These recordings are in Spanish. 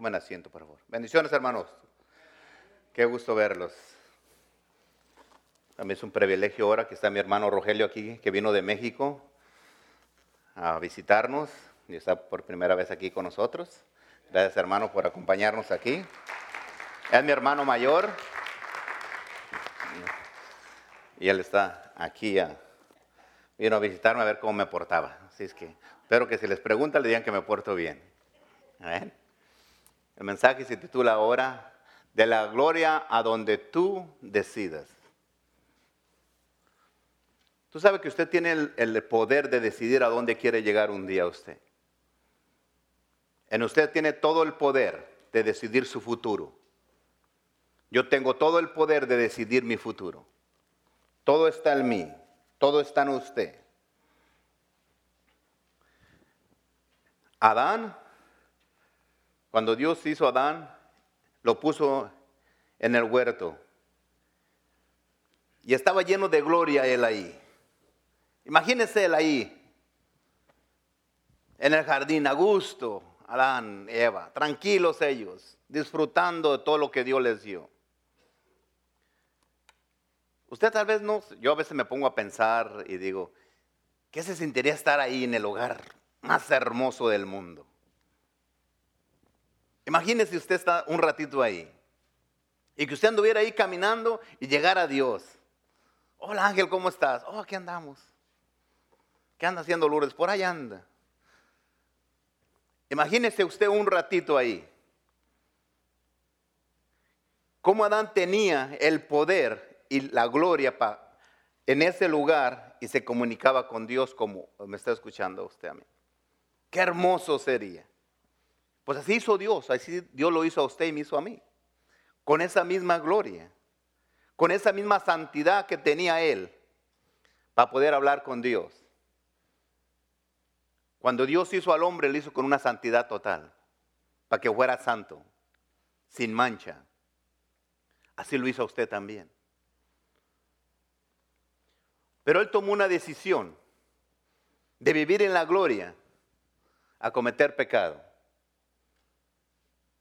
Tomen asiento, por favor. Bendiciones, hermanos. Qué gusto verlos. También es un privilegio ahora que está mi hermano Rogelio aquí, que vino de México a visitarnos y está por primera vez aquí con nosotros. Gracias, hermano, por acompañarnos aquí. Es mi hermano mayor y él está aquí. vino a visitarme a ver cómo me portaba. Así es que espero que si les pregunta le digan que me porto bien. El mensaje se titula ahora, de la gloria a donde tú decidas. Tú sabes que usted tiene el, el, poder de decidir a dónde quiere llegar un día usted. En usted tiene todo el poder de decidir su futuro. Yo tengo todo el poder de decidir mi futuro. Todo está en mí, todo está en usted. Adán, cuando Dios hizo a Adán, lo puso en el huerto. Y estaba lleno de gloria él ahí. Imagínese él ahí, en el jardín, a gusto, Adán, Eva, tranquilos ellos, disfrutando de todo lo que Dios les dio. Usted tal vez no, yo a veces me pongo a pensar y digo, ¿qué se sentiría estar ahí en el hogar más hermoso del mundo? Imagínese usted está un ratito ahí y que usted anduviera ahí caminando y llegara a Dios. Hola Ángel, ¿cómo estás? Oh, aquí andamos. ¿Qué anda haciendo Lourdes? Por ahí anda. Imagínese usted un ratito ahí. Cómo Adán tenía el poder y la gloria en ese lugar y se comunicaba con Dios como me está escuchando usted a mí. Qué hermoso sería. Pues así hizo Dios, así Dios lo hizo a usted y me hizo a mí. Con esa misma gloria, con esa misma santidad que tenía Él para poder hablar con Dios. Cuando Dios hizo al hombre, lo hizo con una santidad total, para que fuera santo, sin mancha. Así lo hizo a usted también. Pero él tomó una decisión de vivir en la gloria a cometer pecado.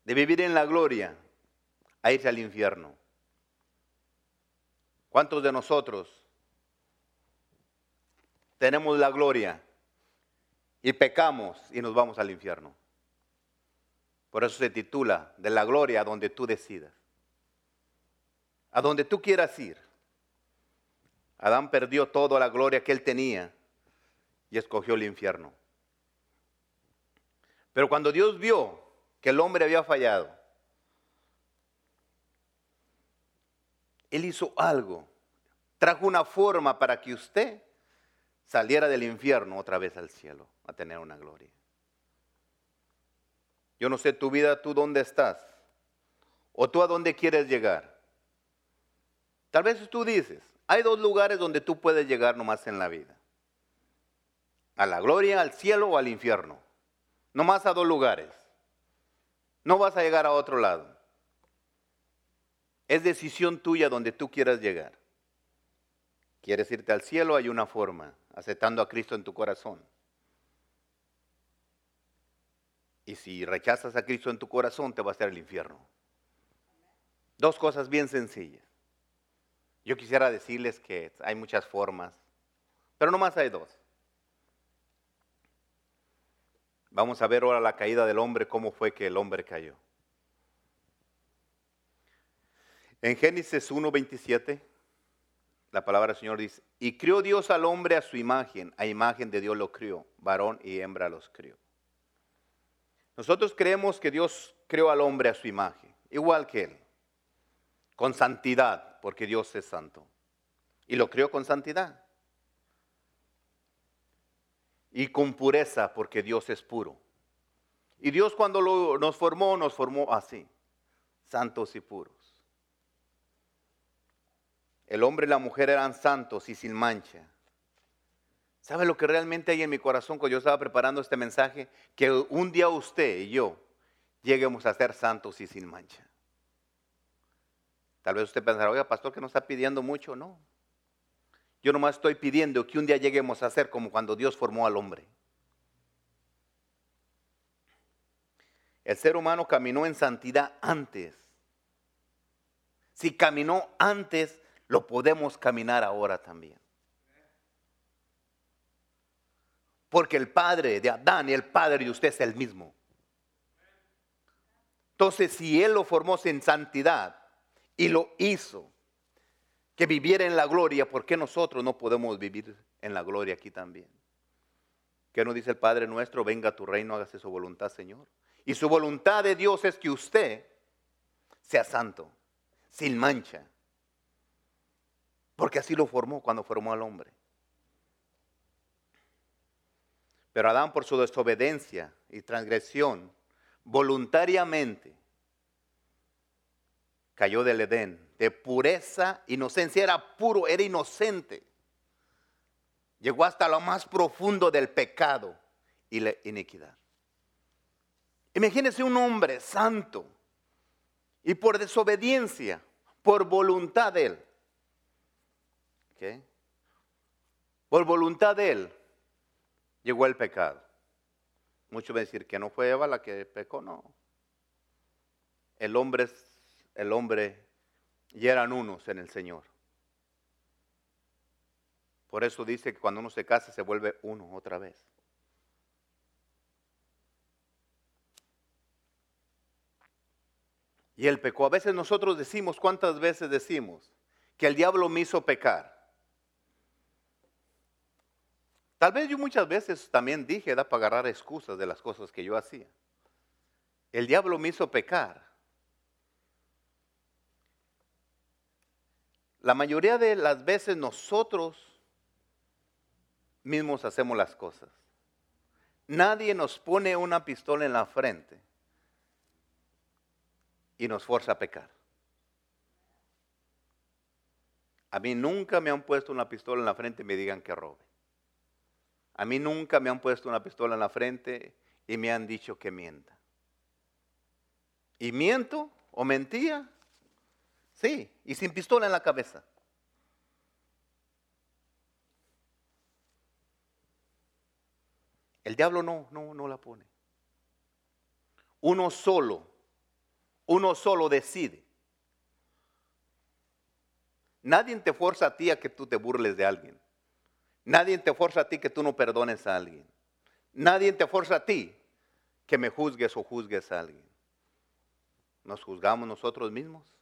De vivir en la gloria a irse al infierno. ¿Cuántos de nosotros tenemos la gloria y pecamos y nos vamos al infierno? Por eso se titula de la gloria a donde tú decidas. A donde tú quieras ir. Adán perdió toda la gloria que él tenía y escogió el infierno. Pero cuando Dios vio que el hombre había fallado, Él hizo algo, trajo una forma para que usted saliera del infierno otra vez al cielo, a tener una gloria. Yo no sé tu vida, tú dónde estás, o tú a dónde quieres llegar. Tal vez tú dices, hay dos lugares donde tú puedes llegar nomás en la vida. A la gloria, al cielo o al infierno. Nomás a dos lugares. No vas a llegar a otro lado. Es decisión tuya donde tú quieras llegar. ¿Quieres irte al cielo? Hay una forma, aceptando a Cristo en tu corazón. Y si rechazas a Cristo en tu corazón, te va a hacer el infierno. Dos cosas bien sencillas. Yo quisiera decirles que hay muchas formas, pero nomás hay dos. Vamos a ver ahora la caída del hombre, cómo fue que el hombre cayó. En Génesis 1.27, la palabra del Señor dice, y crió Dios al hombre a su imagen, a imagen de Dios lo crió, varón y hembra los crió. Nosotros creemos que Dios creó al hombre a su imagen, igual que él, con santidad, porque Dios es santo. Y lo crió con santidad. Y con pureza, porque Dios es puro. Y Dios cuando nos formó, nos formó así, santos y puros. El hombre y la mujer eran santos y sin mancha. ¿Sabe lo que realmente hay en mi corazón cuando yo estaba preparando este mensaje? Que un día usted y yo lleguemos a ser santos y sin mancha. Tal vez usted pensará, oiga, pastor, que no está pidiendo mucho. No. Yo nomás estoy pidiendo que un día lleguemos a ser como cuando Dios formó al hombre. El ser humano caminó en santidad antes. Si caminó antes, lo podemos caminar ahora también. Porque el padre de Adán y el padre de usted es el mismo. Entonces, si Él lo formó en santidad y lo hizo, que viviera en la gloria, ¿por qué nosotros no podemos vivir en la gloria aquí también? ¿Qué nos dice el Padre nuestro? Venga a tu reino, hágase su voluntad, Señor. Y su voluntad de Dios es que usted sea santo, sin mancha. Porque así lo formó cuando formó al hombre. Pero Adán por su desobediencia y transgresión, voluntariamente cayó del Edén, de pureza, inocencia, era puro, era inocente. Llegó hasta lo más profundo del pecado y la iniquidad. Imagínese un hombre santo y por desobediencia, por voluntad de él, por voluntad de él, llegó el pecado. Muchos van a decir que no fue Eva la que pecó, no. El hombre, el hombre y eran unos en el Señor. Por eso dice que cuando uno se casa se vuelve uno otra vez. Y él pecó. A veces nosotros decimos, ¿cuántas veces decimos? Que el diablo me hizo pecar. Tal vez yo muchas veces también dije, da para agarrar excusas de las cosas que yo hacía. El diablo me hizo pecar. La mayoría de las veces nosotros mismos hacemos las cosas. Nadie nos pone una pistola en la frente y nos fuerza a pecar. A mí nunca me han puesto una pistola en la frente y me digan que robe. A mí nunca me han puesto una pistola en la frente y me han dicho que mienta. ¿Y miento o mentía? Sí, y sin pistola en la cabeza. El diablo no, no, no la pone. Uno solo uno solo decide. Nadie te fuerza a ti a que tú te burles de alguien. Nadie te fuerza a ti que tú no perdones a alguien. Nadie te fuerza a ti que me juzgues o juzgues a alguien. Nos juzgamos nosotros mismos.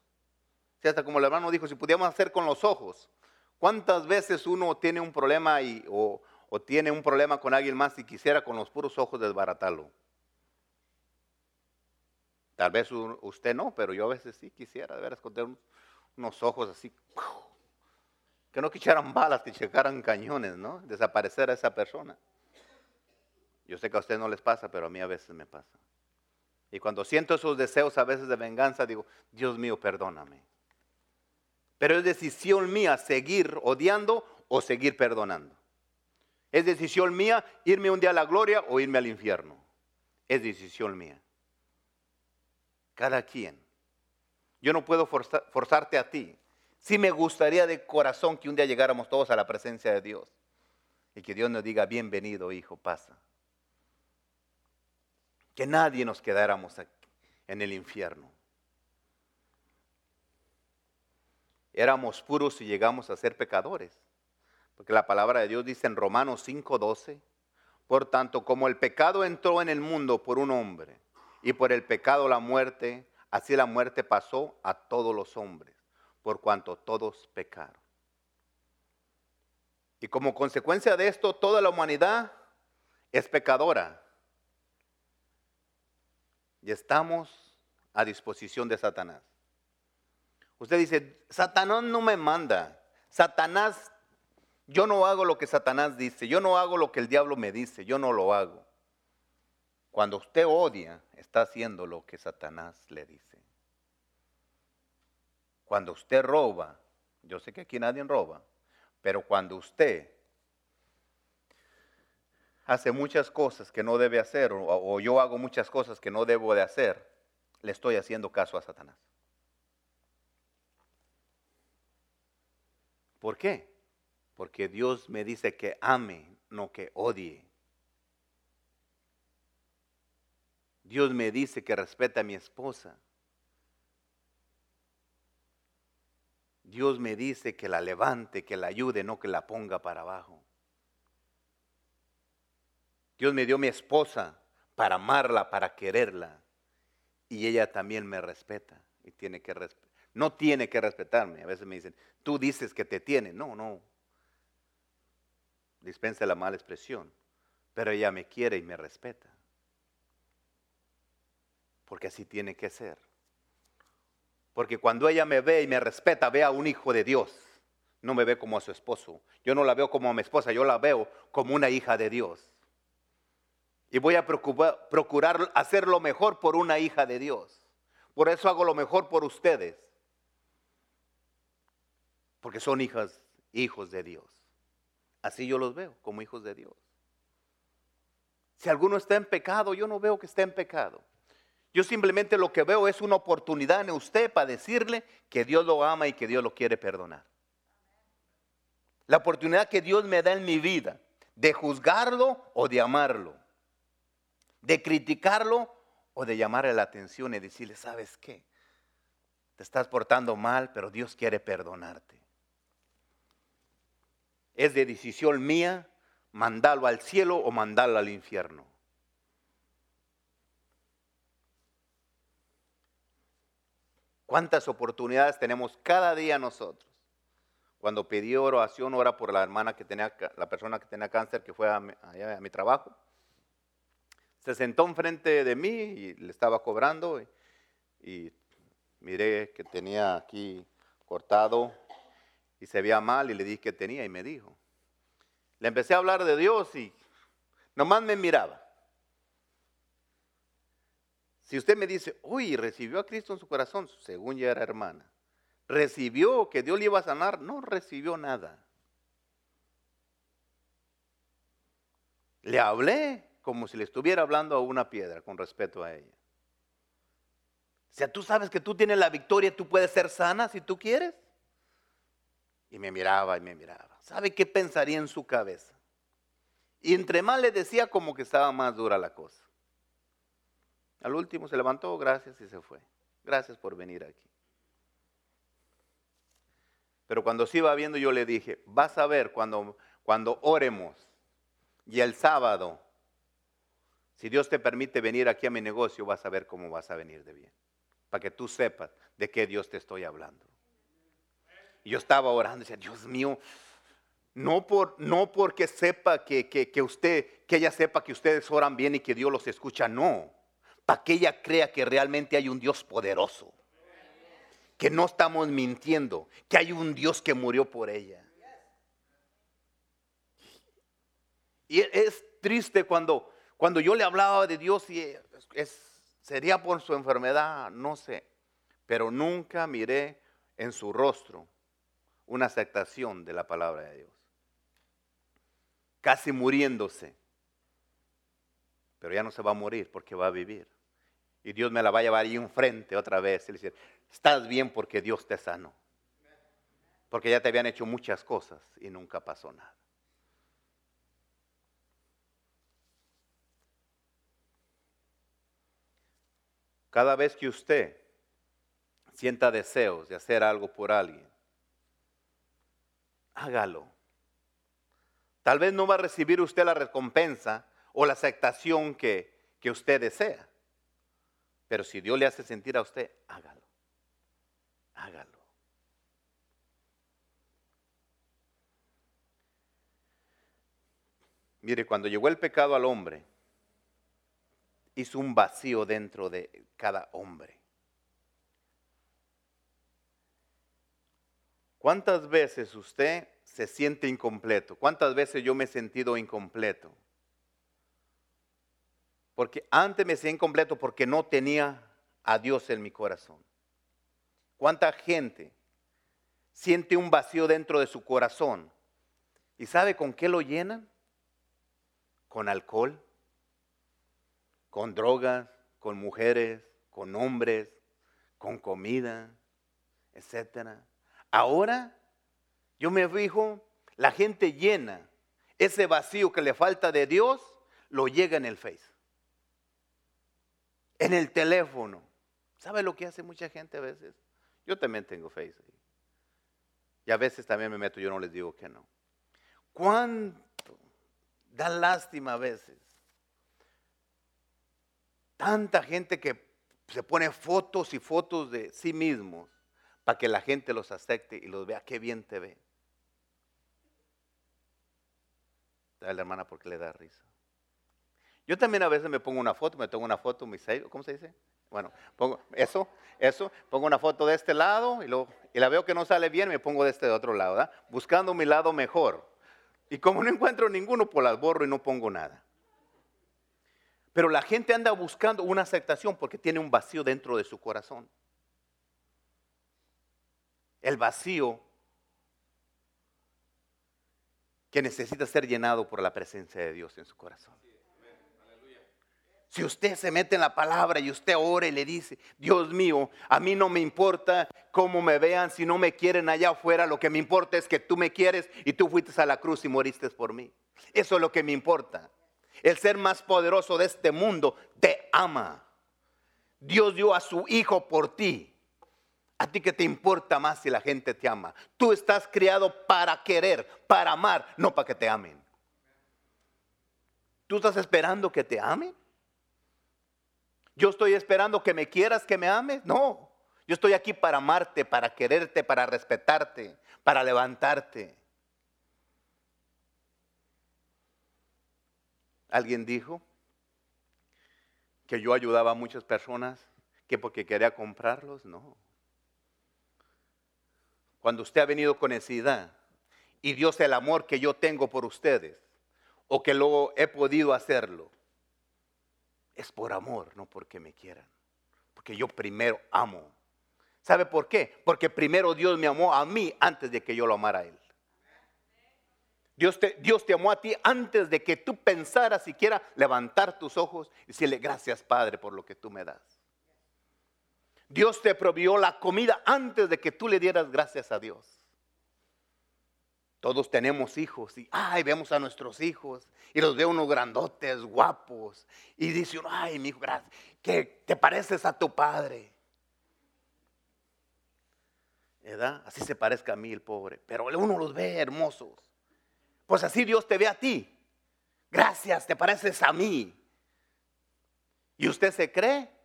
Si hasta como el hermano dijo, si pudiéramos hacer con los ojos, ¿cuántas veces uno tiene un problema y, o, tiene un problema con alguien más y quisiera con los puros ojos desbaratarlo? Tal vez usted no, pero yo a veces sí quisiera de ver esconder unos ojos así. Que no quicharan balas, que checaran cañones, ¿no? Desaparecer a esa persona. Yo sé que a usted no les pasa, pero a mí a veces me pasa. Y cuando siento esos deseos a veces de venganza, digo, Dios mío, perdóname. Pero es decisión mía seguir odiando o seguir perdonando. Es decisión mía irme un día a la gloria o irme al infierno. Es decisión mía cada quien. Yo no puedo forzarte a ti. Sí me gustaría de corazón que un día llegáramos todos a la presencia de Dios y que Dios nos diga, bienvenido hijo, pasa. Que nadie nos quedáramos en el infierno. Éramos puros y llegamos a ser pecadores. Porque la palabra de Dios dice en Romanos 5:12, por tanto, como el pecado entró en el mundo por un hombre, y por el pecado la muerte, así la muerte pasó a todos los hombres, por cuanto todos pecaron. Y como consecuencia de esto, toda la humanidad es pecadora. Y estamos a disposición de Satanás. Usted dice, Satanás no me manda. Satanás, yo no hago lo que Satanás dice. Yo no hago lo que el diablo me dice. Yo no lo hago. Cuando usted odia, está haciendo lo que Satanás le dice. Cuando usted roba, yo sé que aquí nadie roba, pero cuando usted hace muchas cosas que no debe hacer, o, yo hago muchas cosas que no debo de hacer, le estoy haciendo caso a Satanás. ¿Por qué? Porque Dios me dice que ame, no que odie. Dios me dice que respeta a mi esposa. Dios me dice que la levante, que la ayude, no que la ponga para abajo. Dios me dio mi esposa para amarla, para quererla. Y ella también me respeta y tiene que no tiene que respetarme. A veces me dicen, tú dices que te tiene. No, no. Dispense la mala expresión. Pero ella me quiere y me respeta. Porque así tiene que ser. Porque cuando ella me ve y me respeta, ve a un hijo de Dios. No me ve como a su esposo. Yo no la veo como a mi esposa, yo la veo como una hija de Dios. Y voy a procurar hacer lo mejor por una hija de Dios. Por eso hago lo mejor por ustedes. Porque son hijas, hijos de Dios. Así yo los veo, como hijos de Dios. Si alguno está en pecado, yo no veo que esté en pecado. Yo simplemente lo que veo es una oportunidad en usted para decirle que Dios lo ama y que Dios lo quiere perdonar. La oportunidad que Dios me da en mi vida de juzgarlo o de amarlo, de criticarlo o de llamarle la atención y decirle, ¿sabes qué? Te estás portando mal, pero Dios quiere perdonarte. Es de decisión mía mandarlo al cielo o mandarlo al infierno. ¿Cuántas oportunidades tenemos cada día nosotros? Cuando pedí oración, ora por la hermana que tenía, la persona que tenía cáncer que fue a mi, trabajo. Se sentó enfrente de mí y le estaba cobrando y miré que tenía aquí cortado y se veía mal y le dije que tenía y me dijo. Le empecé a hablar de Dios y nomás me miraba. Si usted me dice, uy, recibió a Cristo en su corazón, según ya era hermana, recibió que Dios le iba a sanar, no recibió nada. Le hablé como si le estuviera hablando a una piedra con respeto a ella. O sea, tú sabes que tú tienes la victoria, tú puedes ser sana si tú quieres. Y me miraba y me miraba. ¿Sabe qué pensaría en su cabeza? Y entre más le decía como que estaba más dura la cosa. Al último se levantó, gracias y se fue. Gracias por venir aquí. Pero cuando se iba viendo yo le dije, vas a ver cuando, cuando oremos y el sábado, si Dios te permite venir aquí a mi negocio, vas a ver cómo vas a venir de bien. Para que tú sepas de qué Dios te estoy hablando. Yo estaba orando y decía, Dios mío, no, por, no porque sepa que, que, usted, que ella sepa que ustedes oran bien y que Dios los escucha, no. Para que ella crea que realmente hay un Dios poderoso, que no estamos mintiendo, que hay un Dios que murió por ella. Y es triste cuando, cuando yo le hablaba de Dios y es, sería por su enfermedad, no sé, pero nunca miré en su rostro una aceptación de la palabra de Dios. Casi muriéndose, pero ya no se va a morir porque va a vivir. Y Dios me la va a llevar ahí enfrente otra vez y decir, estás bien porque Dios te sanó. Porque ya te habían hecho muchas cosas y nunca pasó nada. Cada vez que usted sienta deseos de hacer algo por alguien, hágalo. Tal vez no va a recibir usted la recompensa o la aceptación que, que usted desea. Pero si Dios le hace sentir a usted, hágalo. Hágalo. Mire, cuando llegó el pecado al hombre, hizo un vacío dentro de cada hombre. ¿Cuántas veces usted se siente incompleto? ¿Cuántas veces yo me he sentido incompleto? Porque antes me sentía incompleto porque no tenía a Dios en mi corazón. ¿Cuánta gente siente un vacío dentro de su corazón? ¿Y sabe con qué lo llenan? Con alcohol, con drogas, con mujeres, con hombres, con comida, etc. Ahora yo me fijo, la gente llena ese vacío que le falta de Dios, lo llega en el Face. en el teléfono. ¿Sabe lo que hace mucha gente a veces? Yo también tengo Facebook. Y a veces también me meto, yo no les digo que no. ¿Cuánto da lástima a veces? Tanta gente que se pone fotos y fotos de sí mismos para que la gente los acepte y los vea. Qué bien te ve. Dale la hermana porque le da risa. Yo también a veces me pongo una foto, me tomo una foto, mi ¿cómo se dice? Bueno, pongo eso, eso, pongo una foto de este lado y, luego, y la veo que no sale bien, me pongo de este otro lado, ¿verdad? Buscando mi lado mejor. Y como no encuentro ninguno, pues las borro y no pongo nada. Pero la gente anda buscando una aceptación porque tiene un vacío dentro de su corazón. El vacío que necesita ser llenado por la presencia de Dios en su corazón. Si usted se mete en la palabra y usted ora y le dice, Dios mío, a mí no me importa cómo me vean, si no me quieren allá afuera, lo que me importa es que tú me quieres y tú fuiste a la cruz y moriste por mí. Eso es lo que me importa. El ser más poderoso de este mundo te ama. Dios dio a su Hijo por ti. A ti que te importa más si la gente te ama. Tú estás criado para querer, para amar, no para que te amen. ¿Tú estás esperando que te amen? Yo estoy esperando que me quieras, que me ames. No, yo estoy aquí para amarte, para quererte, para respetarte, para levantarte. Alguien dijo que yo ayudaba a muchas personas que porque quería comprarlos, no. Cuando usted ha venido con necesidad y Dios el amor que yo tengo por ustedes, o que luego he podido hacerlo, es por amor, no porque me quieran. Porque yo primero amo. ¿Sabe por qué? Porque primero Dios me amó a mí antes de que yo lo amara a Él. Dios te, Dios te amó a ti antes de que tú pensaras siquiera levantar tus ojos y decirle gracias Padre por lo que tú me das. Dios te provió la comida antes de que tú le dieras gracias a Dios. Todos tenemos hijos y, ay, vemos a nuestros hijos y los veo unos grandotes, guapos. Y dice ay, mi hijo, gracias, que te pareces a tu padre. ¿Verdad? Así se parezca a mí el pobre. Pero uno los ve hermosos. Pues así Dios te ve a ti. Gracias, te pareces a mí. ¿Y usted se cree?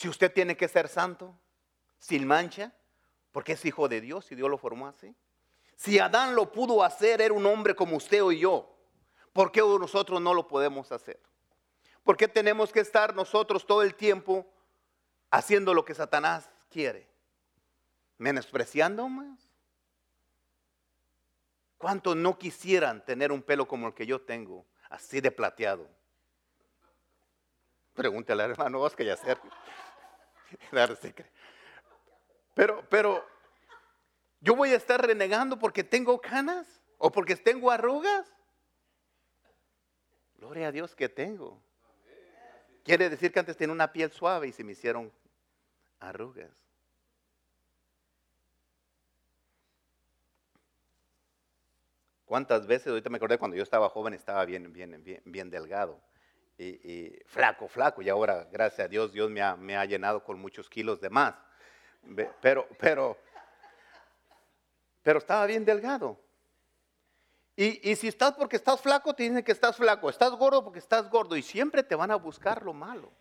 Si usted tiene que ser santo, sin mancha, porque es hijo de Dios y Dios lo formó así. Si Adán lo pudo hacer, era un hombre como usted o yo. ¿Por qué nosotros no lo podemos hacer? ¿Por qué tenemos que estar nosotros todo el tiempo haciendo lo que Satanás quiere? ¿Menospreciando más? ¿Cuántos no quisieran tener un pelo como el que yo tengo, así de plateado? Pregúntale al hermano Oscar y hacer. Pero, pero, ¿yo voy a estar renegando porque tengo canas? ¿O porque tengo arrugas? Gloria a Dios que tengo. Quiere decir que antes tenía una piel suave y se me hicieron arrugas. ¿Cuántas veces, ahorita me acordé cuando yo estaba joven, estaba bien, bien, bien, bien delgado y, flaco, flaco, y ahora, gracias a Dios, Dios me ha, me ha llenado con muchos kilos de más. Pero, pero, pero estaba bien delgado. Y, si estás porque estás flaco, te dicen que estás flaco. Estás gordo porque estás gordo. Y siempre te van a buscar lo malo.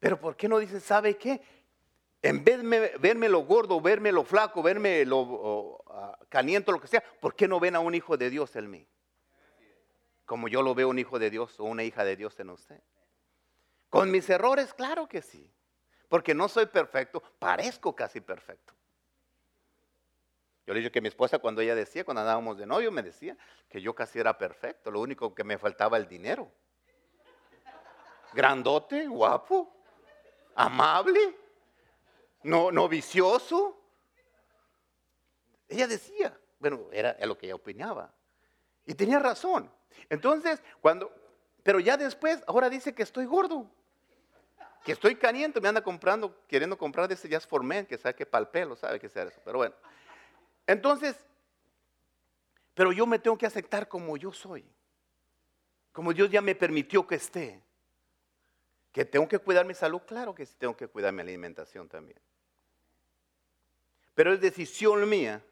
Pero ¿por qué no dices, sabe qué? En vez de verme lo gordo, verme lo flaco, verme lo caliente, lo que sea, ¿por qué no ven a un hijo de Dios en mí? Como yo lo veo un hijo de Dios o una hija de Dios en usted. Con mis errores, claro que sí. Porque no soy perfecto, parezco casi perfecto. Yo le dije que mi esposa cuando ella decía, cuando andábamos de novio, me decía que yo casi era perfecto, lo único que me faltaba el dinero. Grandote, guapo, amable, no, no vicioso. Ella decía, bueno, era lo que ella opinaba. Y tenía razón. Entonces, cuando, pero ya después, ahora dice que estoy gordo que estoy caliente, me anda comprando, queriendo comprar de ese Just for Men, que sabe que para el pelo, sabe que sea eso. Pero bueno, entonces, pero yo me tengo que aceptar como yo soy. como Dios ya me permitió que esté. Que tengo que cuidar mi salud, claro que sí tengo que cuidar mi alimentación también. Pero es decisión mía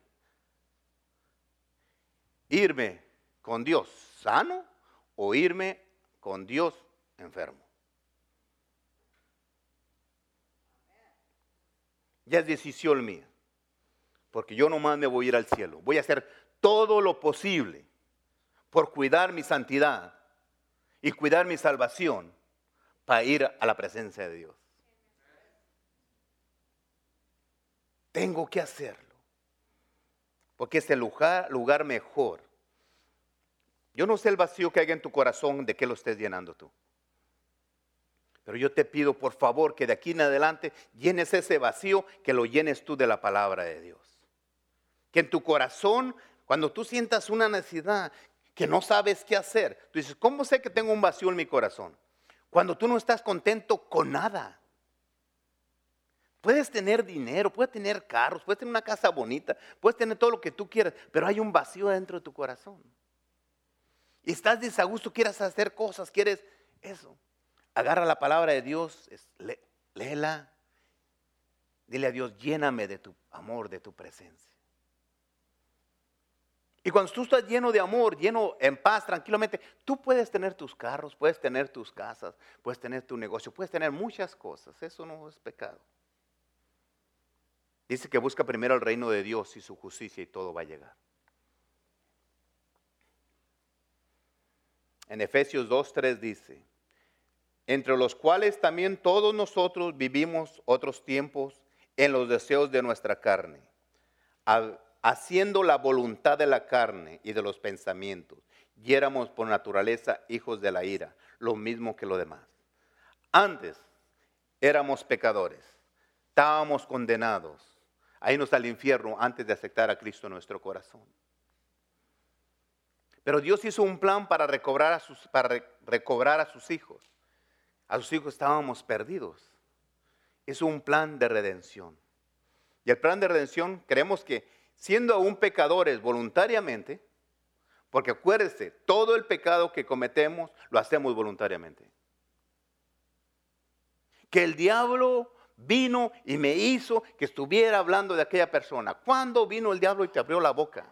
irme con Dios sano o irme con Dios enfermo. Ya es decisión mía. Porque yo nomás me voy a ir al cielo. Voy a hacer todo lo posible por cuidar mi santidad y cuidar mi salvación para ir a la presencia de Dios. Tengo que hacerlo. Porque es el lugar, lugar mejor. Yo no sé el vacío que hay en tu corazón de que lo estés llenando tú. Pero yo te pido por favor que de aquí en adelante llenes ese vacío, que lo llenes tú de la palabra de Dios. Que en tu corazón, cuando tú sientas una necesidad, que no sabes qué hacer. Tú dices, ¿cómo sé que tengo un vacío en mi corazón? Cuando tú no estás contento con nada. Puedes tener dinero, puedes tener carros, puedes tener una casa bonita, puedes tener todo lo que tú quieras, pero hay un vacío dentro de tu corazón. Y estás desagusto, quieres hacer cosas, quieres eso. Agarra la palabra de Dios, léela. Dile a Dios, lléname de tu amor, de tu presencia. Y cuando tú estás lleno de amor, lleno en paz, tranquilamente, tú puedes tener tus carros, puedes tener tus casas, puedes tener tu negocio, puedes tener muchas cosas. Eso no es pecado. Dice que busca primero el reino de Dios y su justicia y todo va a llegar. En Efesios 2.3 dice, entre los cuales también todos nosotros vivimos otros tiempos en los deseos de nuestra carne haciendo la voluntad de la carne y de los pensamientos, y éramos por naturaleza hijos de la ira, lo mismo que lo demás. Antes éramos pecadores, estábamos condenados a irnos al infierno antes de aceptar a Cristo en nuestro corazón. Pero Dios hizo un plan para recobrar a sus, para recobrar a sus hijos. A sus hijos estábamos perdidos. Hizo un plan de redención. Y el plan de redención creemos que siendo aún pecadores voluntariamente, porque acuérdese, todo el pecado que cometemos lo hacemos voluntariamente. Que el diablo vino y me hizo que estuviera hablando de aquella persona. ¿Cuándo vino el diablo y te abrió la boca?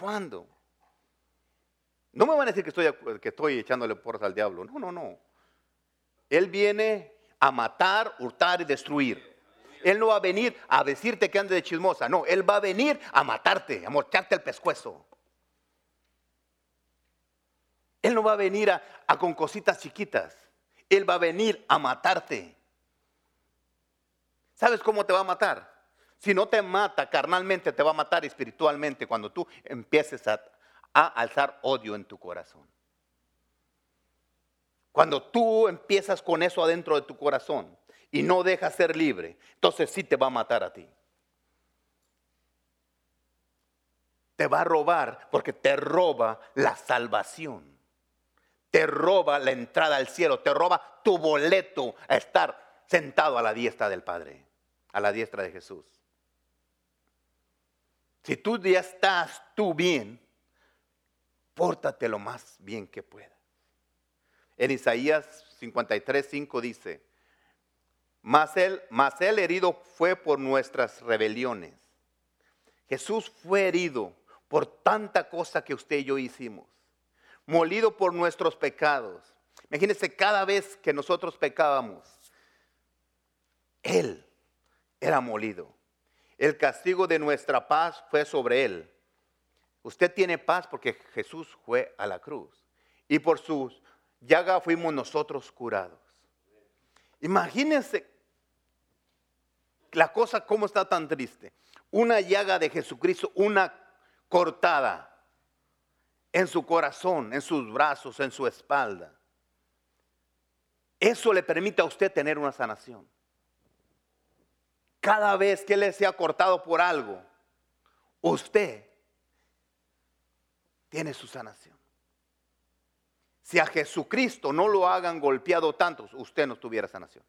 ¿Cuándo? No me van a decir que estoy, que estoy echándole porras al diablo. No, no, no. Él viene a matar, hurtar y destruir. Él no va a venir a decirte que ande de chismosa. No, Él va a venir a matarte, a morcharte el pescuezo. Él no va a venir a, con cositas chiquitas. Él va a venir a matarte. ¿Sabes cómo te va a matar? Si no te mata carnalmente, te va a matar espiritualmente cuando tú empieces a, alzar odio en tu corazón. Cuando tú empiezas con eso adentro de tu corazón, y no deja ser libre, entonces sí te va a matar a ti. Te va a robar porque te roba la salvación. Te roba la entrada al cielo, te roba tu boleto a estar sentado a la diestra del Padre, a la diestra de Jesús. Si tú ya estás tú bien, pórtate lo más bien que puedas. En Isaías 53, 5 dice, mas él, él herido fue por nuestras rebeliones. Jesús fue herido por tanta cosa que usted y yo hicimos. Molido por nuestros pecados. Imagínense cada vez que nosotros pecábamos, Él era molido. El castigo de nuestra paz fue sobre Él. Usted tiene paz porque Jesús fue a la cruz. Y por su llaga fuimos nosotros curados. Imagínense la cosa cómo está tan triste. Una llaga de Jesucristo, una cortada en su corazón, en sus brazos, en su espalda. Eso le permite a usted tener una sanación. Cada vez que le sea cortado por algo, usted tiene su sanación. Si a Jesucristo no lo hagan golpeado tantos, usted no tuviera sanación.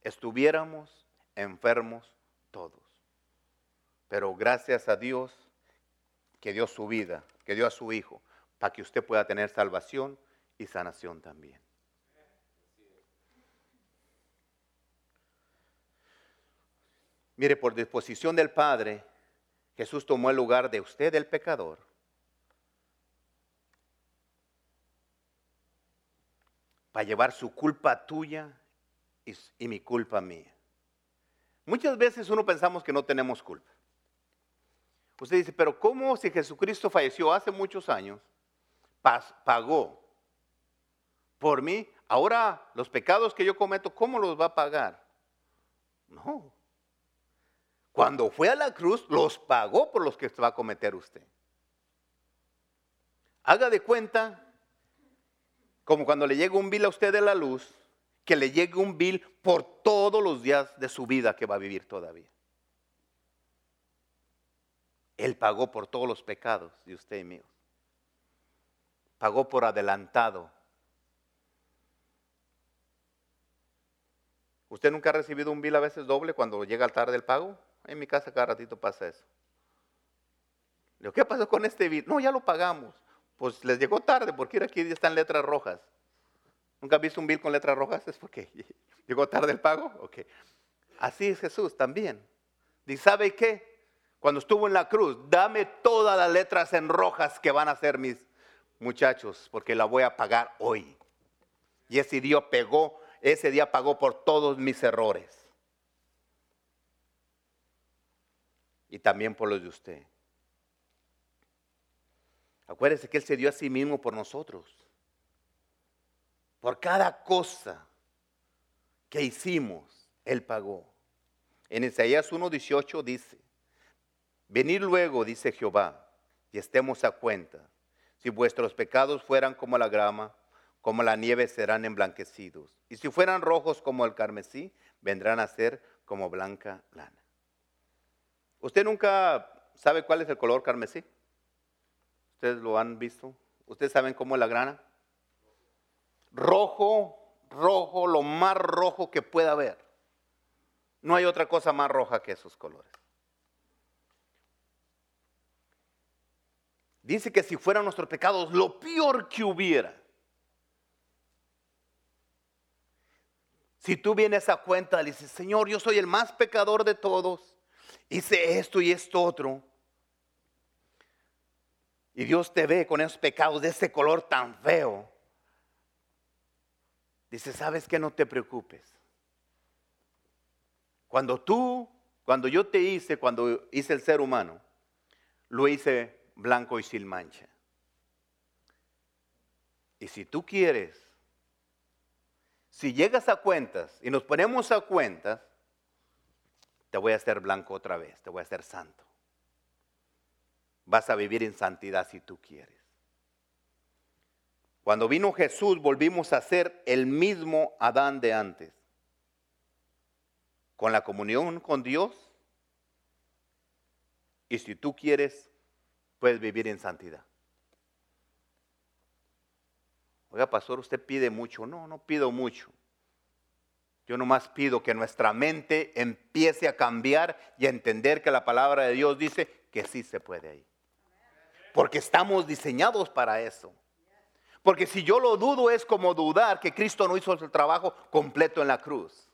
Estuviéramos enfermos todos. Pero gracias a Dios que dio su vida, que dio a su Hijo, para que usted pueda tener salvación y sanación también. Mire, por disposición del Padre, Jesús tomó el lugar de usted, el pecador. Para llevar su culpa tuya y, mi culpa mía. Muchas veces uno pensamos que no tenemos culpa. Usted dice, pero ¿cómo si Jesucristo falleció hace muchos años, pagó por mí? Ahora los pecados que yo cometo, ¿cómo los va a pagar? No. Cuando fue a la cruz, los pagó por los que va a cometer usted. Haga de cuenta, como cuando le llega un bill a usted de la luz, que le llegue un bill por todos los días de su vida que va a vivir todavía. Él pagó por todos los pecados de usted y mío. Pagó por adelantado. ¿Usted nunca ha recibido un bill a veces doble cuando llega al tarde del pago? En mi casa cada ratito pasa eso. Le digo, ¿qué pasó con este bill? No, ya lo pagamos. Pues les llegó tarde porque aquí están letras rojas. ¿Nunca has visto un bill con letras rojas? Es porque llegó tarde el pago. Ok. Así es Jesús también. ¿Y sabe qué? Cuando estuvo en la cruz, dame todas las letras en rojas que van a ser mis muchachos, porque la voy a pagar hoy. Y ese día pegó, ese día pagó por todos mis errores. Y también por los de usted. Acuérdese que Él se dio a sí mismo por nosotros. Por cada cosa que hicimos, Él pagó. En Isaías 1.18 dice, venid luego, dice Jehová, y estemos a cuenta. Si vuestros pecados fueran como la grama, como la nieve serán emblanquecidos. Y si fueran rojos como el carmesí, vendrán a ser como blanca lana. ¿Usted nunca sabe cuál es el color carmesí? ¿Ustedes lo han visto? ¿Ustedes saben cómo es la grana? Rojo, rojo, lo más rojo que pueda haber. No hay otra cosa más roja que esos colores. Dice que si fueran nuestros pecados lo peor que hubiera. Si tú vienes a cuenta dices, Señor, yo soy el más pecador de todos hice esto y esto otro. Y Dios te ve con esos pecados de ese color tan feo. Dice, ¿sabes que No te preocupes. Cuando tú, cuando yo te hice, cuando hice el ser humano, lo hice blanco y sin mancha. Y si tú quieres, si llegas a cuentas y nos ponemos a cuentas, te voy a hacer blanco otra vez, te voy a hacer santo. Vas a vivir en santidad si tú quieres. Cuando vino Jesús volvimos a ser el mismo Adán de antes. Con la comunión con Dios. Y si tú quieres, puedes vivir en santidad. Oiga, pastor, usted pide mucho. No, no pido mucho. Yo nomás pido que nuestra mente empiece a cambiar y a entender que la palabra de Dios dice que sí se puede ahí. Porque estamos diseñados para eso. Porque si yo lo dudo es como dudar que Cristo no hizo el trabajo completo en la cruz.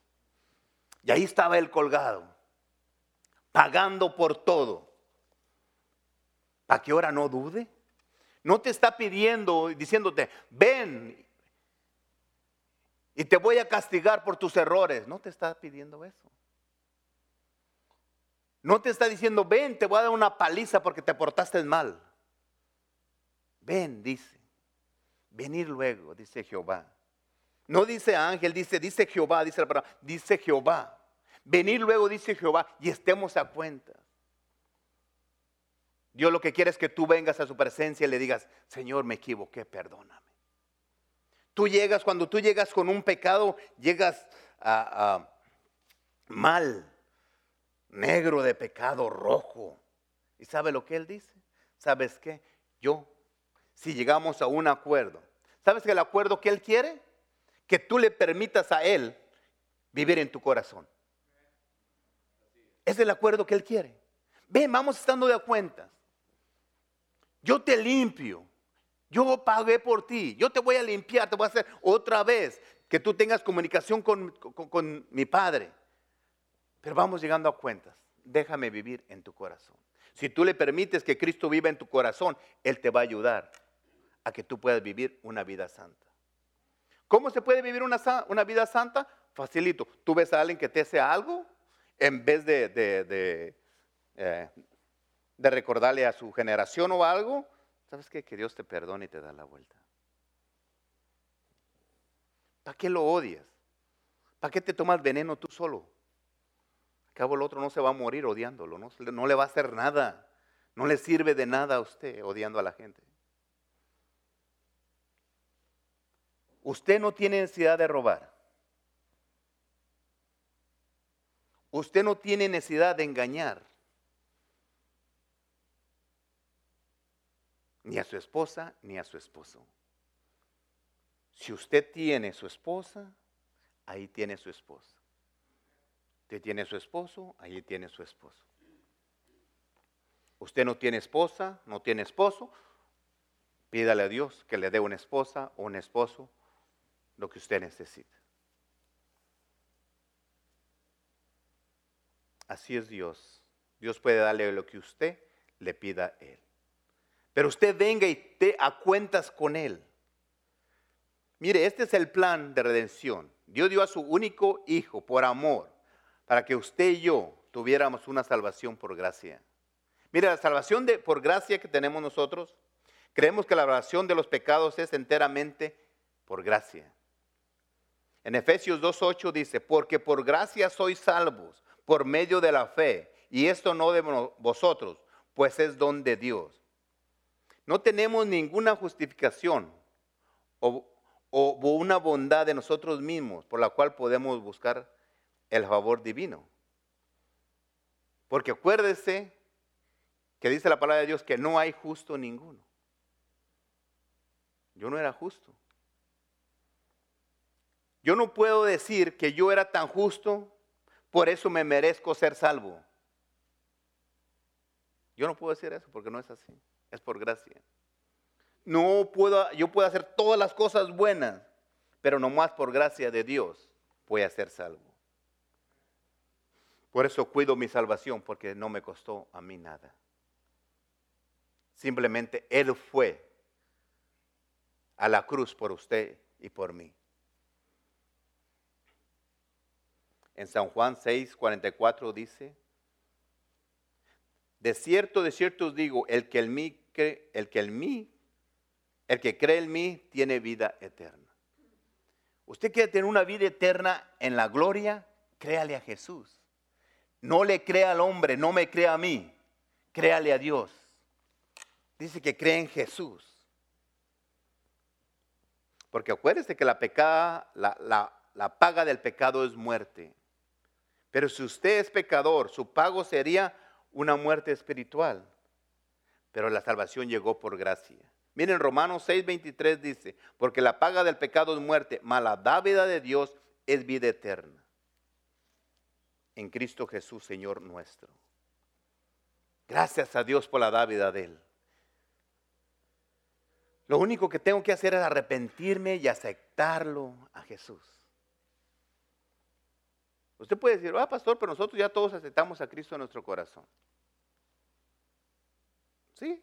Y ahí estaba él colgado, pagando por todo. ¿Para qué hora no dude? No te está pidiendo, diciéndote, ven y te voy a castigar por tus errores. No te está pidiendo eso. No te está diciendo, ven, te voy a dar una paliza porque te portaste mal. Ven, dice. Venir luego, dice Jehová. No dice ángel, dice, dice Jehová, dice la palabra, dice Jehová. Venir luego, dice Jehová, y estemos a cuenta. Dios lo que quiere es que tú vengas a su presencia y le digas, Señor, me equivoqué, perdóname. Tú llegas, cuando tú llegas con un pecado, llegas a, mal, negro de pecado, rojo. ¿Y sabe lo que él dice? ¿Sabes qué? Yo, si llegamos a un acuerdo, ¿sabes que el acuerdo que él quiere? Que tú le permitas a él vivir en tu corazón. Es el acuerdo que él quiere. Ven, vamos estando de cuentas. Yo te limpio. Yo pagué por ti. Yo te voy a limpiar. Te voy a hacer otra vez que tú tengas comunicación con, con mi Padre. Pero vamos llegando a cuentas. Déjame vivir en tu corazón. Si tú le permites que Cristo viva en tu corazón, Él te va a ayudar a que tú puedas vivir una vida santa. ¿Cómo se puede vivir una, una vida santa? Facilito. Tú ves a alguien que te hace algo, en vez de, de, eh, de, recordarle a su generación o algo, ¿sabes qué? Que Dios te perdone y te da la vuelta. ¿Para qué lo odias? ¿Para qué te tomas veneno tú solo? cabo el otro no se va a morir odiándolo, no, no le va a hacer nada. No le sirve de nada a usted odiando a la gente. Usted no tiene necesidad de robar. Usted no tiene necesidad de engañar. Ni a su esposa ni a su esposo. Si usted tiene su esposa, ahí tiene su esposa. Usted tiene su esposo, ahí tiene su esposo. Usted no tiene esposa, no tiene esposo, pídale a Dios que le dé una esposa o un esposo lo que usted necesita. Así es Dios. Dios puede darle lo que usted le pida a Él. Pero usted venga y te a cuentas con Él. Mire, este es el plan de redención. Dios dio a su único hijo por amor para que usted y yo tuviéramos una salvación por gracia. Mire, la salvación de, por gracia que tenemos nosotros, creemos que la salvación de los pecados es enteramente por gracia. En Efesios 2.8 dice, porque por gracia sois salvos por medio de la fe, y esto no de vosotros, pues es don de Dios. No tenemos ninguna justificación o, una bondad de nosotros mismos por la cual podemos buscar el favor divino. Porque acuérdese que dice la palabra de Dios que no hay justo ninguno. Yo no era justo. Yo no puedo decir que yo era tan justo, por eso me merezco ser salvo. Yo no puedo decir eso porque no es así. Es por gracia. No puedo, yo puedo hacer todas las cosas buenas, pero nomás por gracia de Dios voy a ser salvo. Por eso cuido mi salvación, porque no me costó a mí nada. Simplemente Él fue a la cruz por usted y por mí. En San Juan 6, 44 dice, de cierto, de cierto os digo, el que en mí el que en mí, el que cree en mí, tiene vida eterna. Usted quiere tener una vida eterna en la gloria, créale a Jesús. No le crea al hombre, no me crea a mí, créale a Dios. Dice que cree en Jesús. Porque acuérdese que la, pecada, la paga del pecado es muerte. Pero si usted es pecador, su pago sería una muerte espiritual. Pero la salvación llegó por gracia. Miren, Romanos 6:23 dice, porque la paga del pecado es muerte, mala dávida de Dios es vida eterna en Cristo Jesús, Señor nuestro. Gracias a Dios por la dávida de Él. Lo único que tengo que hacer es arrepentirme y aceptarlo a Jesús. Usted puede decir, ah, pastor, pero nosotros ya todos aceptamos a Cristo en nuestro corazón. Sí,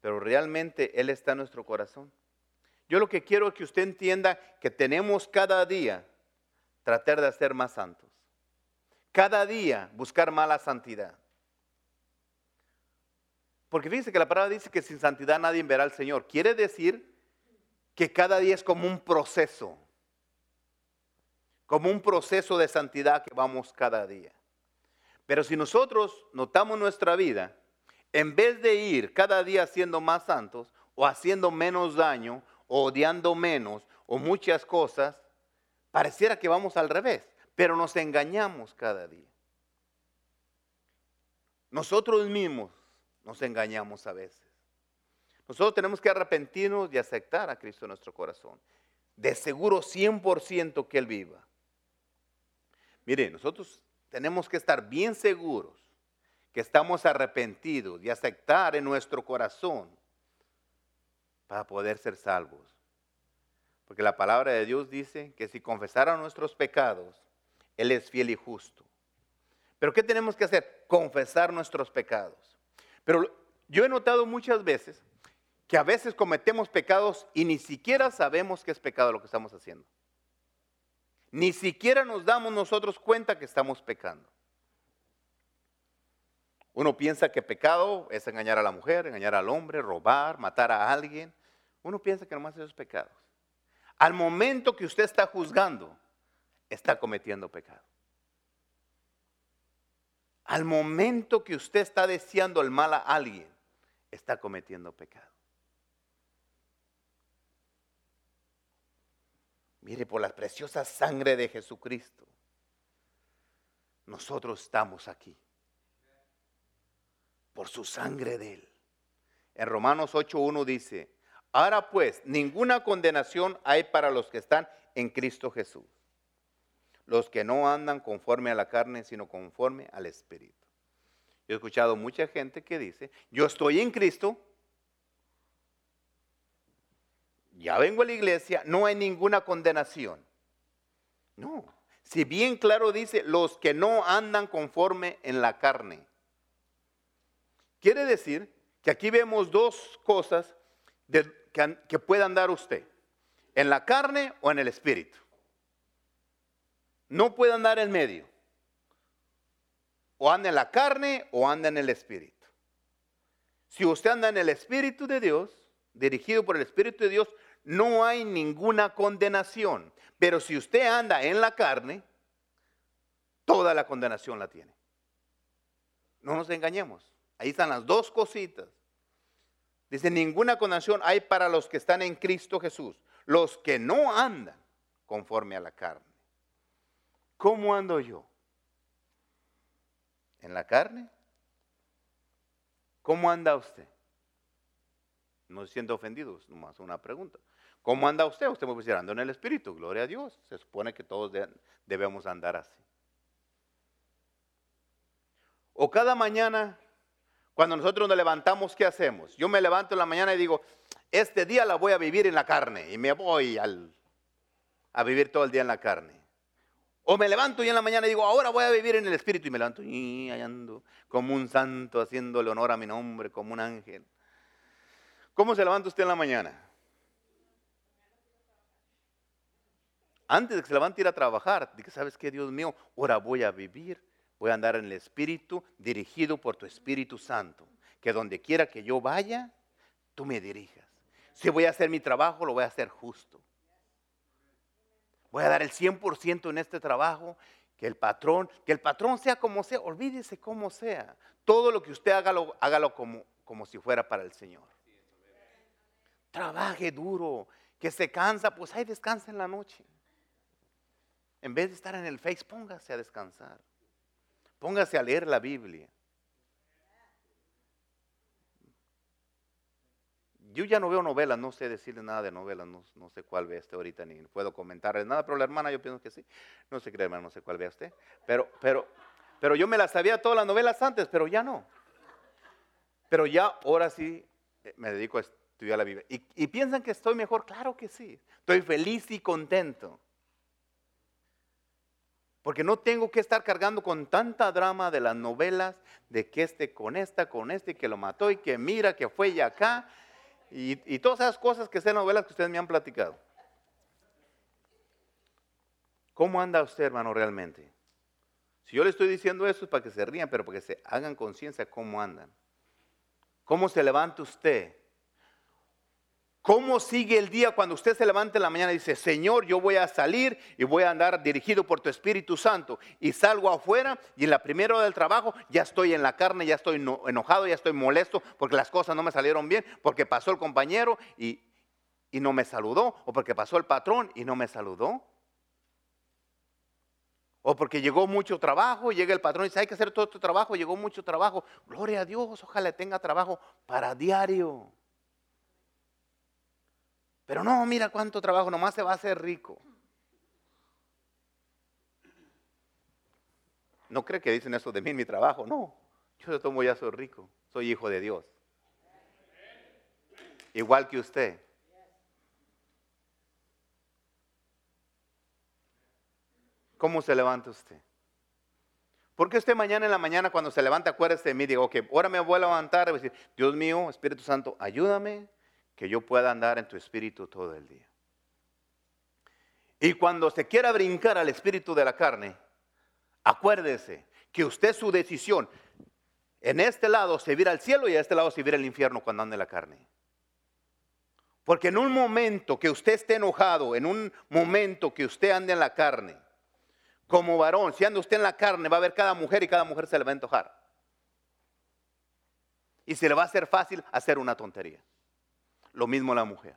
pero realmente Él está en nuestro corazón. Yo lo que quiero es que usted entienda que tenemos cada día tratar de ser más santos. Cada día buscar más la santidad. Porque fíjense que la palabra dice que sin santidad nadie verá al Señor. Quiere decir que cada día es como un proceso. Como un proceso de santidad que vamos cada día. Pero si nosotros notamos nuestra vida, en vez de ir cada día siendo más santos o haciendo menos daño o odiando menos o muchas cosas, Pareciera que vamos al revés, pero nos engañamos cada día. Nosotros mismos nos engañamos a veces. Nosotros tenemos que arrepentirnos y aceptar a Cristo en nuestro corazón. De seguro 100% que Él viva. Mire, nosotros tenemos que estar bien seguros que estamos arrepentidos y aceptar en nuestro corazón para poder ser salvos. Porque la palabra de Dios dice que si confesaran nuestros pecados, Él es fiel y justo. Pero ¿qué tenemos que hacer? Confesar nuestros pecados. Pero yo he notado muchas veces que a veces cometemos pecados y ni siquiera sabemos que es pecado lo que estamos haciendo. Ni siquiera nos damos nosotros cuenta que estamos pecando. Uno piensa que pecado es engañar a la mujer, engañar al hombre, robar, matar a alguien. Uno piensa que nomás esos pecados. Al momento que usted está juzgando, está cometiendo pecado. Al momento que usted está deseando el mal a alguien, está cometiendo pecado. Mire, por la preciosa sangre de Jesucristo, nosotros estamos aquí. Por su sangre de Él. En Romanos 8.1 dice, Ahora pues, ninguna condenación hay para los que están en Cristo Jesús. Los que no andan conforme a la carne, sino conforme al Espíritu. Yo he escuchado mucha gente que dice, yo estoy en Cristo, ya vengo a la iglesia, no hay ninguna condenación. No, si bien claro dice, los que no andan conforme en la carne. Quiere decir que aquí vemos dos cosas de, que, pueda andar usted, en la carne o en el espíritu. No puede andar en medio. O anda en la carne o anda en el espíritu. Si usted anda en el espíritu de Dios, dirigido por el espíritu de Dios, no hay ninguna condenación. Pero si usted anda en la carne, toda la condenación la tiene. No nos engañemos. Ahí están las dos cositas. Dice, ninguna condenación hay para los que están en Cristo Jesús, los que no andan conforme a la carne. ¿Cómo ando yo? ¿En la carne? ¿Cómo anda usted? No se siente ofendidos, nomás una pregunta. ¿Cómo anda usted? Usted me decir, ando en el Espíritu, gloria a Dios. Se supone que todos debemos andar así. O cada mañana cuando nosotros nos levantamos, ¿qué hacemos? Yo me levanto en la mañana y digo, este día la voy a vivir en la carne y me voy a vivir todo el día en la carne. O me levanto y en la mañana digo, ahora voy a vivir en el Espíritu y me levanto y como un santo haciéndole honor a mi nombre, como un ángel. ¿Cómo se levanta usted en la mañana? Antes de que se levante ir a trabajar, dice, ¿sabes qué, Dios mío? Ahora voy a vivir Voy a andar en el Espíritu, dirigido por tu Espíritu Santo. Que donde quiera que yo vaya, tú me dirijas. Si voy a hacer mi trabajo, lo voy a hacer justo. Voy a dar el 100% en este trabajo. Que el patrón, que el patrón sea como sea, olvídese cómo sea. Todo lo que usted haga, hágalo como, como si fuera para el Señor. Trabaje duro, que se cansa, pues ahí descansa en la noche. En vez de estar en el Face, póngase a descansar. Póngase a leer la Biblia. Yo ya no veo novelas, no sé decirle nada de novelas, no, sé cuál ve usted ahorita, ni puedo comentarle nada, pero la hermana yo pienso que sí. No sé qué hermana, no sé cuál ve usted. Pero, pero, pero yo me las sabía todas las novelas antes, pero ya no. Pero ya ahora sí eh, me dedico a estudiar la Biblia. ¿Y, y piensan que estoy mejor? Claro que sí. Estoy feliz y contento. Porque no tengo que estar cargando con tanta drama de las novelas, de que este con esta, con este, que lo mató y que mira que fue y acá, y, todas esas cosas que sean novelas que ustedes me han platicado. ¿Cómo anda usted, hermano, realmente? Si yo le estoy diciendo eso es para que se rían, pero para que se hagan conciencia cómo andan. ¿Cómo se levanta usted? ¿Cómo sigue el día cuando usted se levanta en la mañana y dice, Señor, yo voy a salir y voy a andar dirigido por tu Espíritu Santo? Y salgo afuera y en la primera hora del trabajo ya estoy en la carne, ya estoy enojado, ya estoy molesto porque las cosas no me salieron bien, porque pasó el compañero y, y no me saludó, o porque pasó el patrón y no me saludó. O porque llegó mucho trabajo, llega el patrón y dice, hay que hacer todo este trabajo, llegó mucho trabajo. Gloria a Dios, ojalá tenga trabajo para diario. Pero no, mira cuánto trabajo, nomás se va a hacer rico. No cree que dicen eso de mí en mi trabajo, no. Yo de tomo ya soy rico, soy hijo de Dios. Igual que usted. ¿Cómo se levanta usted? Porque usted mañana en la mañana cuando se levanta, acuérdese de mí, digo, ok, ahora me voy a levantar y decir, Dios mío, Espíritu Santo, ayúdame que yo pueda andar en tu espíritu todo el día. Y cuando se quiera brincar al espíritu de la carne, acuérdese que usted su decisión, en este lado se vira al cielo y a este lado se vira al infierno cuando ande la carne. Porque en un momento que usted esté enojado, en un momento que usted ande en la carne, como varón, si anda usted en la carne, va a ver cada mujer y cada mujer se le va a antojar. Y se le va a hacer fácil hacer una tontería. Lo mismo la mujer.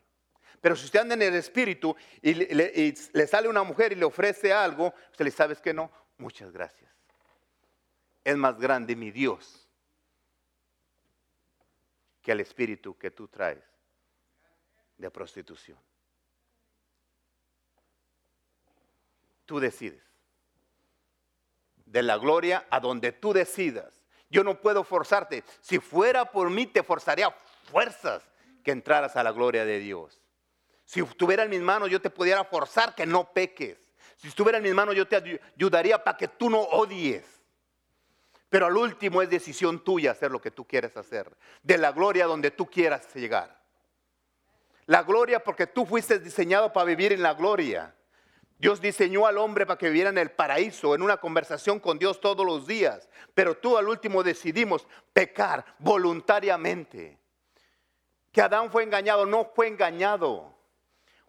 Pero si usted anda en el espíritu y le, sale una mujer y le ofrece algo, usted le sabe que no, muchas gracias. Es más grande mi Dios que el espíritu que tú traes de prostitución. Tú decides de la gloria a donde tú decidas. Yo no puedo forzarte. Si fuera por mí, te forzaría fuerzas que entraras a la gloria de Dios. Si estuviera en mis manos, yo te pudiera forzar que no peques. Si estuviera en mis manos, yo te ayudaría para que tú no odies. Pero al último es decisión tuya hacer lo que tú quieres hacer. De la gloria donde tú quieras llegar. La gloria porque tú fuiste diseñado para vivir en la gloria. Dios diseñó al hombre para que viviera en el paraíso, en una conversación con Dios todos los días. Pero tú al último decidimos pecar voluntariamente. Que Adán fue engañado, no fue engañado.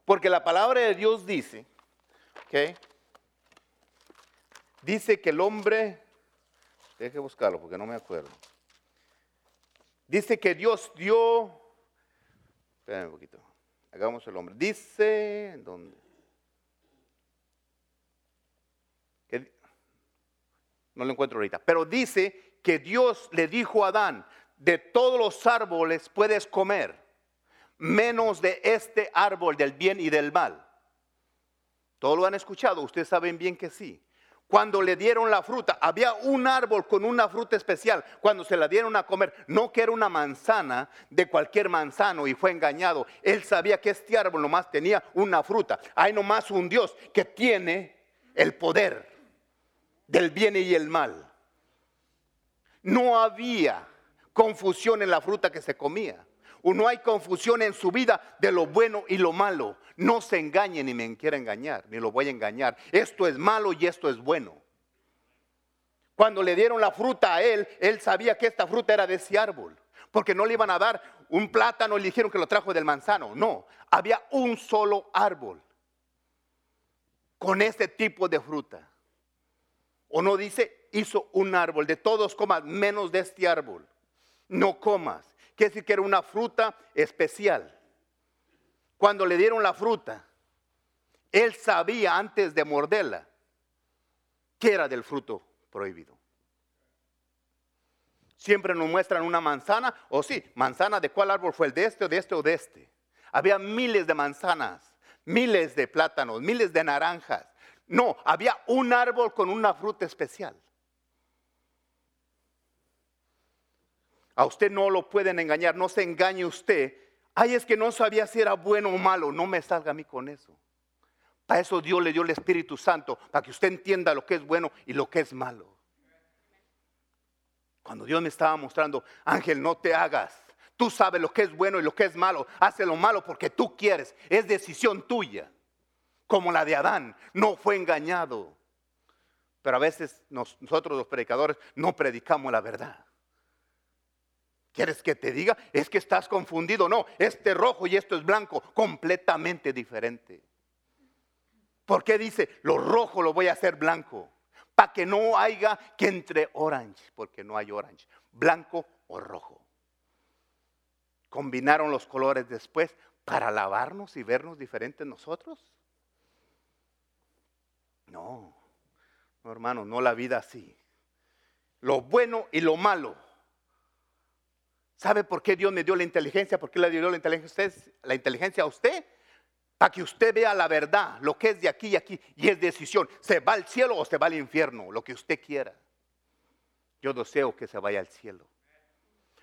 Porque la palabra de Dios dice, ¿ok? Dice que el hombre, deje buscarlo porque no me acuerdo. Dice que Dios dio, espérenme un poquito, hagamos el hombre. Dice, ¿dónde? no lo encuentro ahorita, pero dice que Dios le dijo a Adán, de todos los árboles puedes comer, menos de este árbol del bien y del mal. ¿Todos lo han escuchado? Ustedes saben bien que sí. Cuando le dieron la fruta, había un árbol con una fruta especial. Cuando se la dieron a comer, no que era una manzana de cualquier manzano y fue engañado. Él sabía que este árbol nomás tenía una fruta. Hay nomás un Dios que tiene el poder del bien y el mal. No había confusión en la fruta que se comía. O no hay confusión en su vida de lo bueno y lo malo. No se engañe ni me quiera engañar, ni lo voy a engañar. Esto es malo y esto es bueno. Cuando le dieron la fruta a él, él sabía que esta fruta era de ese árbol. Porque no le iban a dar un plátano y le dijeron que lo trajo del manzano. No, había un solo árbol con ese tipo de fruta. O no dice, hizo un árbol, de todos comas, menos de este árbol. No comas. Quiere decir que era una fruta especial. Cuando le dieron la fruta, él sabía antes de morderla que era del fruto prohibido. Siempre nos muestran una manzana, o sí, manzana de cuál árbol fue el de este o de este o de este. Había miles de manzanas, miles de plátanos, miles de naranjas, no, había un árbol con una fruta especial. A usted no lo pueden engañar, no se engañe usted. Ay, es que no sabía si era bueno o malo, no me salga a mí con eso. Para eso Dios le dio el Espíritu Santo, para que usted entienda lo que es bueno y lo que es malo. Cuando Dios me estaba mostrando, Ángel, no te hagas. Tú sabes lo que es bueno y lo que es malo. Hace lo malo porque tú quieres. Es decisión tuya como la de Adán, no fue engañado. Pero a veces nosotros los predicadores no predicamos la verdad. ¿Quieres que te diga? Es que estás confundido. No, este rojo y esto es blanco, completamente diferente. ¿Por qué dice, lo rojo lo voy a hacer blanco? Para que no haya que entre orange, porque no hay orange, blanco o rojo. Combinaron los colores después para lavarnos y vernos diferentes nosotros. No, no hermano, no la vida así. Lo bueno y lo malo. ¿Sabe por qué Dios me dio la inteligencia? ¿Por qué le dio la inteligencia a usted? La inteligencia a usted para que usted vea la verdad, lo que es de aquí y aquí, y es decisión. ¿Se va al cielo o se va al infierno? Lo que usted quiera. yo deseo que se vaya al cielo.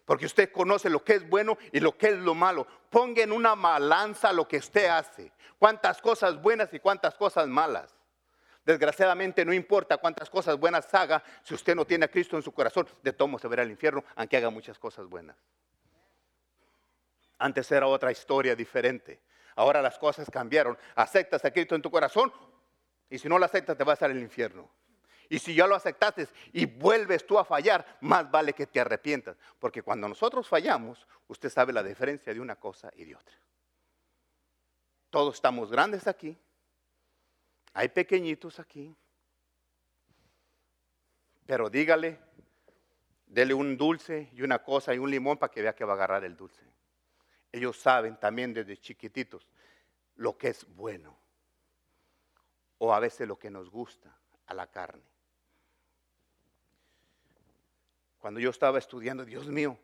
Porque usted conoce lo que es bueno y lo que es lo malo. Ponga en una balanza lo que usted hace. Cuántas cosas buenas y cuántas cosas malas. Desgraciadamente no importa cuántas cosas buenas haga, si usted no tiene a Cristo en su corazón, de tomo se verá al infierno, aunque haga muchas cosas buenas. Antes era otra historia diferente. Ahora las cosas cambiaron. Aceptas a Cristo en tu corazón y si no lo aceptas te vas al infierno. Y si ya lo aceptaste y vuelves tú a fallar, más vale que te arrepientas. Porque cuando nosotros fallamos, usted sabe la diferencia de una cosa y de otra. Todos estamos grandes aquí. Hay pequeñitos aquí. Pero dígale, dele un dulce y una cosa y un limón para que vea que va a agarrar el dulce. Ellos saben también desde chiquititos lo que es bueno. O a veces lo que nos gusta a la carne. Cuando yo estaba estudiando, Dios mío,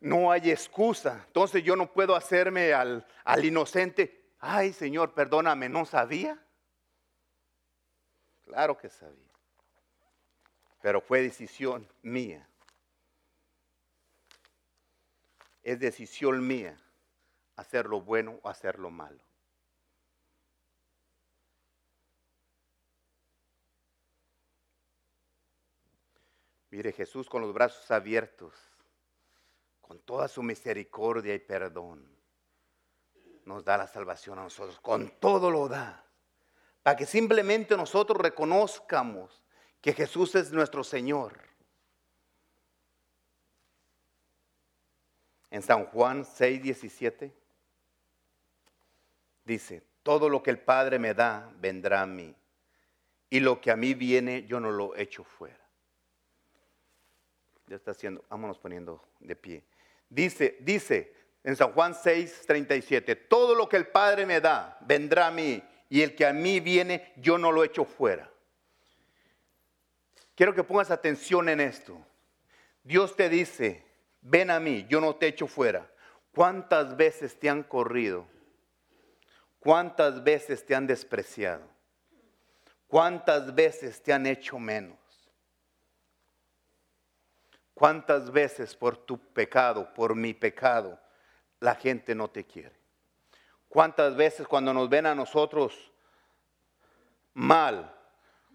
no hay excusa. Entonces yo no puedo hacerme al, al inocente. Ay, Señor, perdóname, no sabía. Claro que sabía. Pero fue decisión mía. Es decisión mía hacer lo bueno o hacer lo malo. Mire, Jesús con los brazos abiertos, con toda su misericordia y perdón, nos da la salvación a nosotros. Con todo lo da. Para que simplemente nosotros reconozcamos que Jesús es nuestro Señor. En San Juan 6, 17 dice, todo lo que el Padre me da vendrá a mí, y lo que a mí viene yo no lo echo fuera. Ya está haciendo, vámonos poniendo de pie. Dice, dice en San Juan 6, 37, todo lo que el Padre me da vendrá a mí y el que a mí viene yo no lo echo fuera. Quiero que pongas atención en esto. Dios te dice, ven a mí, yo no te echo fuera. ¿Cuántas veces te han corrido? ¿Cuántas veces te han despreciado? ¿Cuántas veces te han hecho menos? ¿Cuántas veces por tu pecado, por mi pecado, la gente no te quiere? ¿Cuántas veces cuando nos ven a nosotros mal,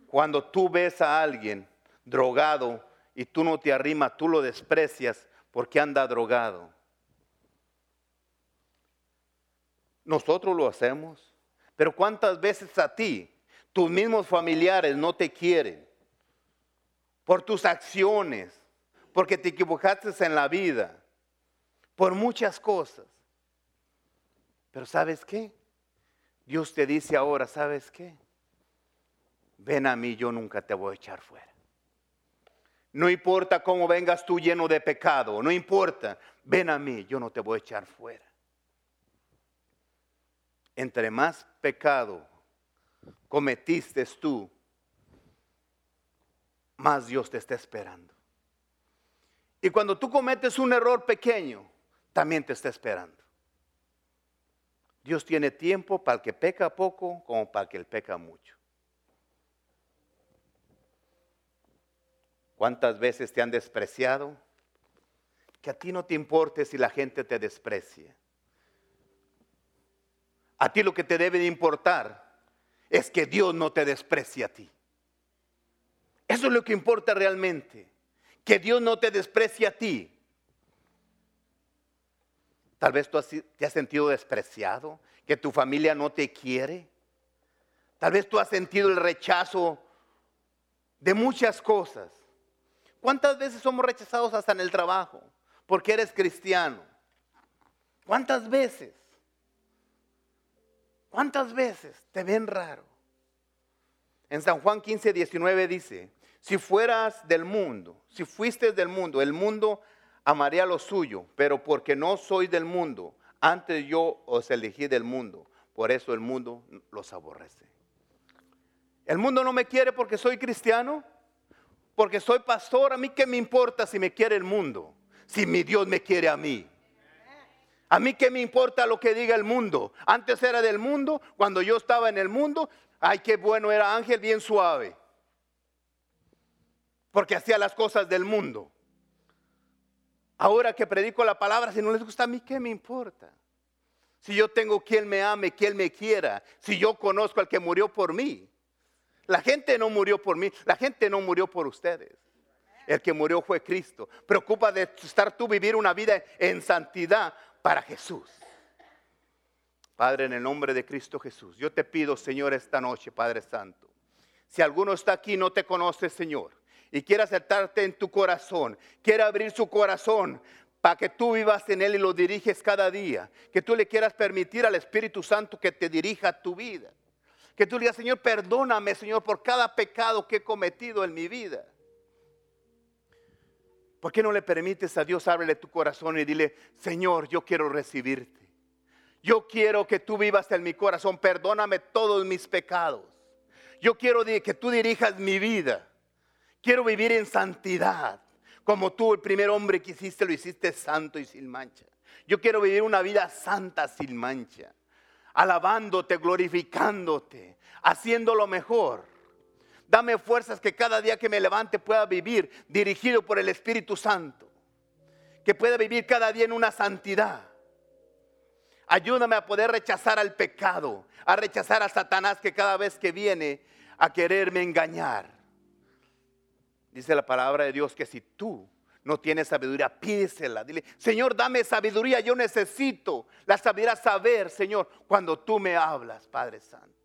cuando tú ves a alguien drogado y tú no te arrimas, tú lo desprecias porque anda drogado? Nosotros lo hacemos, pero ¿cuántas veces a ti, tus mismos familiares no te quieren por tus acciones? porque te equivocaste en la vida, por muchas cosas. Pero ¿sabes qué? Dios te dice ahora, ¿sabes qué? Ven a mí, yo nunca te voy a echar fuera. No importa cómo vengas tú lleno de pecado, no importa, ven a mí, yo no te voy a echar fuera. Entre más pecado cometiste tú, más Dios te está esperando. Y cuando tú cometes un error pequeño, también te está esperando. Dios tiene tiempo para el que peca poco como para el que peca mucho. ¿Cuántas veces te han despreciado? Que a ti no te importe si la gente te desprecia. A ti lo que te debe de importar es que Dios no te desprecie a ti. Eso es lo que importa realmente que Dios no te desprecie a ti. Tal vez tú te has sentido despreciado, que tu familia no te quiere. Tal vez tú has sentido el rechazo de muchas cosas. ¿Cuántas veces somos rechazados hasta en el trabajo? Porque eres cristiano. ¿Cuántas veces? ¿Cuántas veces te ven raro? En San Juan 15, 19 dice, si fueras del mundo, si fuiste del mundo, el mundo amaría lo suyo, pero porque no soy del mundo, antes yo os elegí del mundo, por eso el mundo los aborrece. El mundo no me quiere porque soy cristiano, porque soy pastor, a mí qué me importa si me quiere el mundo, si mi Dios me quiere a mí. A mí qué me importa lo que diga el mundo. Antes era del mundo, cuando yo estaba en el mundo, ay, qué bueno era Ángel, bien suave. porque hacía las cosas del mundo. Ahora que predico la palabra, si no les gusta a mí, ¿qué me importa? Si yo tengo quien me ame, quien me quiera, si yo conozco al que murió por mí. La gente no murió por mí, la gente no murió por ustedes. El que murió fue Cristo. Preocupa de estar tú vivir una vida en santidad para Jesús. Padre, en el nombre de Cristo Jesús, yo te pido, Señor, esta noche, Padre Santo, si alguno está aquí y no te conoce, Señor, y quiere aceptarte en tu corazón, quiere abrir su corazón para que tú vivas en Él y lo diriges cada día. Que tú le quieras permitir al Espíritu Santo que te dirija tu vida. Que tú le digas, Señor, perdóname, Señor, por cada pecado que he cometido en mi vida. ¿Por qué no le permites a Dios ábrele tu corazón y dile, Señor, yo quiero recibirte? Yo quiero que tú vivas en mi corazón, perdóname todos mis pecados. Yo quiero que tú dirijas mi vida. Quiero vivir en santidad. Como tú, el primer hombre que hiciste, lo hiciste santo y sin mancha. Yo quiero vivir una vida santa sin mancha. Alabándote, glorificándote, haciendo lo mejor. Dame fuerzas que cada día que me levante pueda vivir dirigido por el Espíritu Santo. Que pueda vivir cada día en una santidad. Ayúdame a poder rechazar al pecado, a rechazar a Satanás que cada vez que viene a quererme engañar Dice la palabra de Dios que si tú no tienes sabiduría, pídesela. Dile, Señor, dame sabiduría. Yo necesito la sabiduría saber, Señor, cuando tú me hablas, Padre Santo.